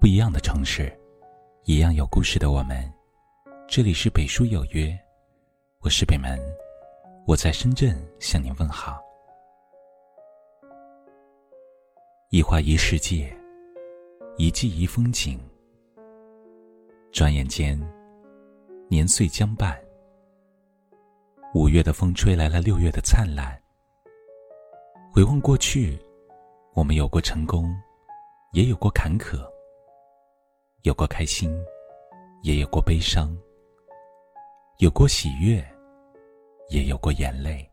不一样的城市，一样有故事的我们。这里是北书有约，我是北门，我在深圳向您问好。一花一世界，一季一风景。转眼间，年岁将半。五月的风吹来了六月的灿烂。回望过去，我们有过成功，也有过坎坷。有过开心，也有过悲伤；有过喜悦，也有过眼泪。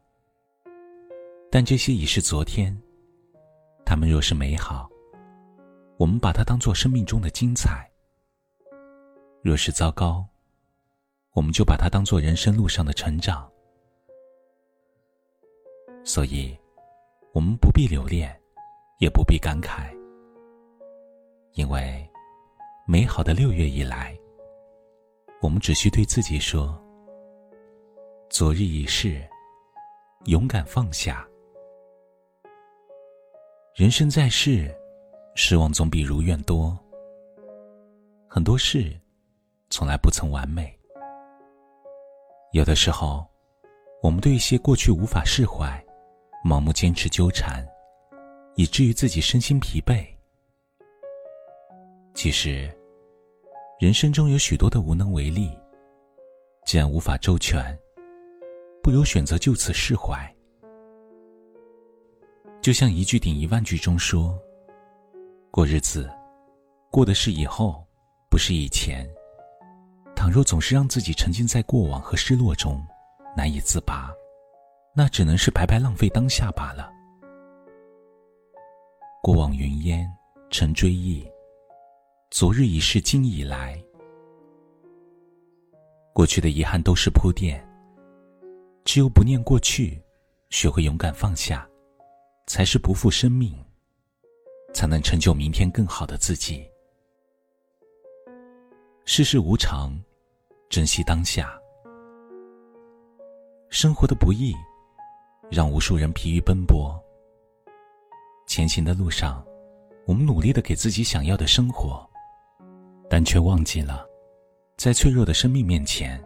但这些已是昨天。他们若是美好，我们把它当做生命中的精彩；若是糟糕，我们就把它当做人生路上的成长。所以，我们不必留恋，也不必感慨，因为。美好的六月以来，我们只需对自己说：“昨日已逝，勇敢放下。”人生在世，失望总比如愿多。很多事，从来不曾完美。有的时候，我们对一些过去无法释怀，盲目坚持纠缠，以至于自己身心疲惫。其实。人生中有许多的无能为力，既然无法周全，不如选择就此释怀。就像一句顶一万句中说：“过日子，过的是以后，不是以前。倘若总是让自己沉浸在过往和失落中，难以自拔，那只能是白白浪费当下罢了。”过往云烟，成追忆。昨日已逝，今已来。过去的遗憾都是铺垫。只有不念过去，学会勇敢放下，才是不负生命，才能成就明天更好的自己。世事无常，珍惜当下。生活的不易，让无数人疲于奔波。前行的路上，我们努力的给自己想要的生活。但却忘记了，在脆弱的生命面前，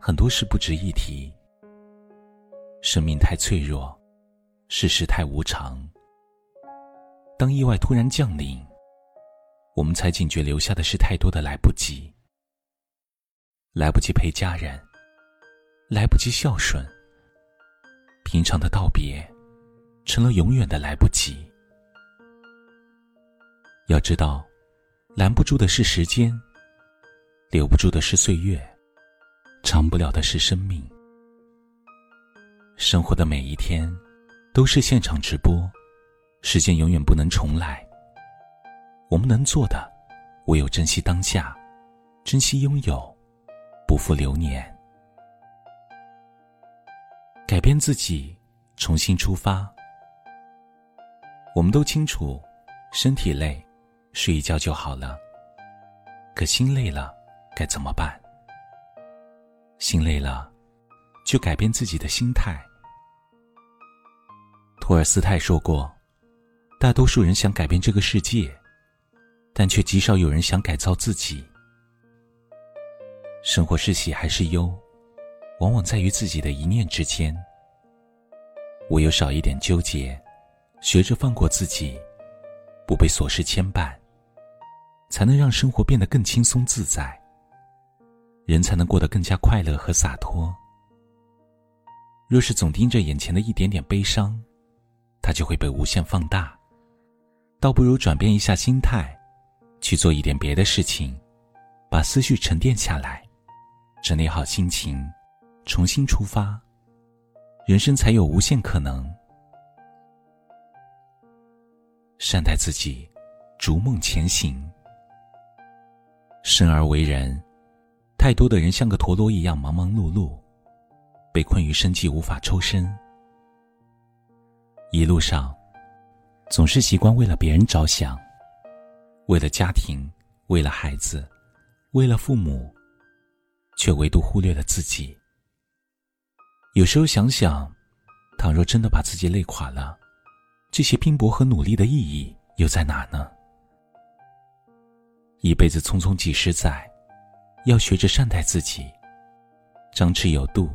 很多事不值一提。生命太脆弱，世事太无常。当意外突然降临，我们才警觉，留下的是太多的来不及。来不及陪家人，来不及孝顺。平常的道别，成了永远的来不及。要知道。拦不住的是时间，留不住的是岁月，长不了的是生命。生活的每一天，都是现场直播，时间永远不能重来。我们能做的，唯有珍惜当下，珍惜拥有，不负流年。改变自己，重新出发。我们都清楚，身体累。睡一觉就好了。可心累了，该怎么办？心累了，就改变自己的心态。托尔斯泰说过：“大多数人想改变这个世界，但却极少有人想改造自己。”生活是喜还是忧，往往在于自己的一念之间。唯有少一点纠结，学着放过自己，不被琐事牵绊。才能让生活变得更轻松自在，人才能过得更加快乐和洒脱。若是总盯着眼前的一点点悲伤，它就会被无限放大。倒不如转变一下心态，去做一点别的事情，把思绪沉淀下来，整理好心情，重新出发，人生才有无限可能。善待自己，逐梦前行。生而为人，太多的人像个陀螺一样忙忙碌碌，被困于生计无法抽身。一路上，总是习惯为了别人着想，为了家庭，为了孩子，为了父母，却唯独忽略了自己。有时候想想，倘若真的把自己累垮了，这些拼搏和努力的意义又在哪呢？一辈子匆匆几十载，要学着善待自己，张弛有度。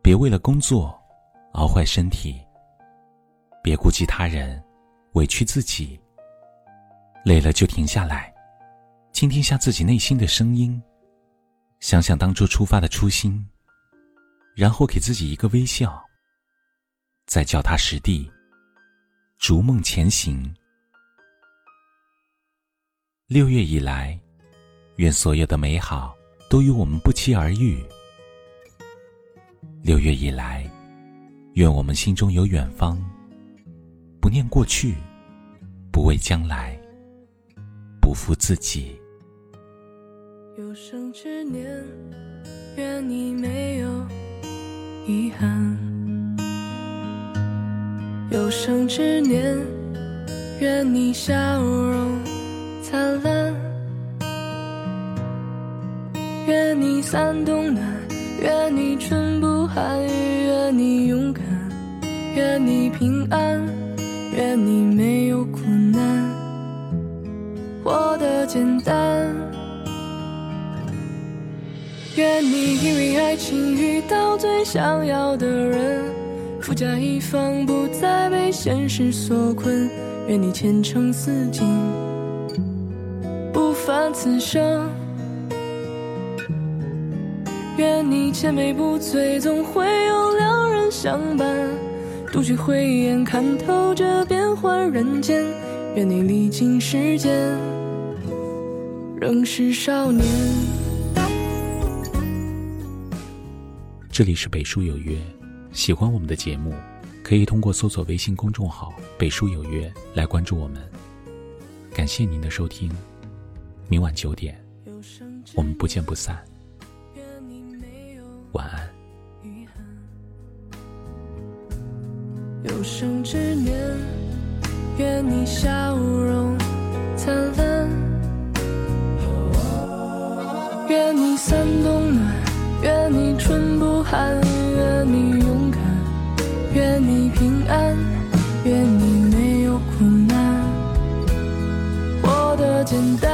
别为了工作熬坏身体，别顾及他人，委屈自己。累了就停下来，倾听下自己内心的声音，想想当初出发的初心，然后给自己一个微笑，再脚踏实地，逐梦前行。六月以来，愿所有的美好都与我们不期而遇。六月以来，愿我们心中有远方，不念过去，不畏将来，不负自己。有生之年，愿你没有遗憾；有生之年，愿你笑容。灿烂，愿你三冬暖，愿你春不寒，愿你勇敢，愿你平安，愿你没有苦难，活得简单。愿你因为爱情遇到最想要的人，富甲一方，不再被现实所困。愿你前程似锦。此生，愿你千杯不醉，总会有良人相伴。独具慧眼，看透这变幻人间。愿你历经时间，仍是少年。这里是北书有约，喜欢我们的节目，可以通过搜索微信公众号“北书有约”来关注我们。感谢您的收听。明晚九点，我们不见不散。晚安。有生之年，愿你笑容灿烂，愿你三冬暖，愿你春不寒，愿你勇敢，愿你平安，愿你没有苦难，活得简单。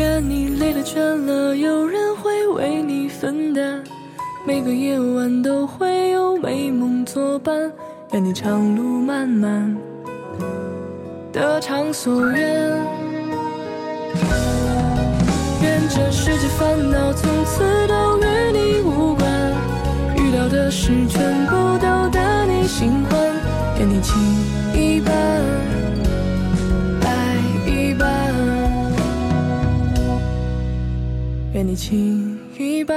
愿你累了倦了，有人会为你分担；每个夜晚都会有美梦作伴。愿你长路漫漫，得偿所愿。愿这世界烦恼从此都与你无关，遇到的事全部都得你心欢。愿你情一半。你情一半，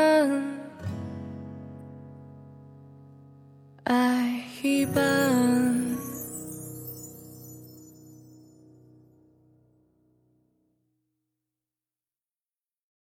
爱一半。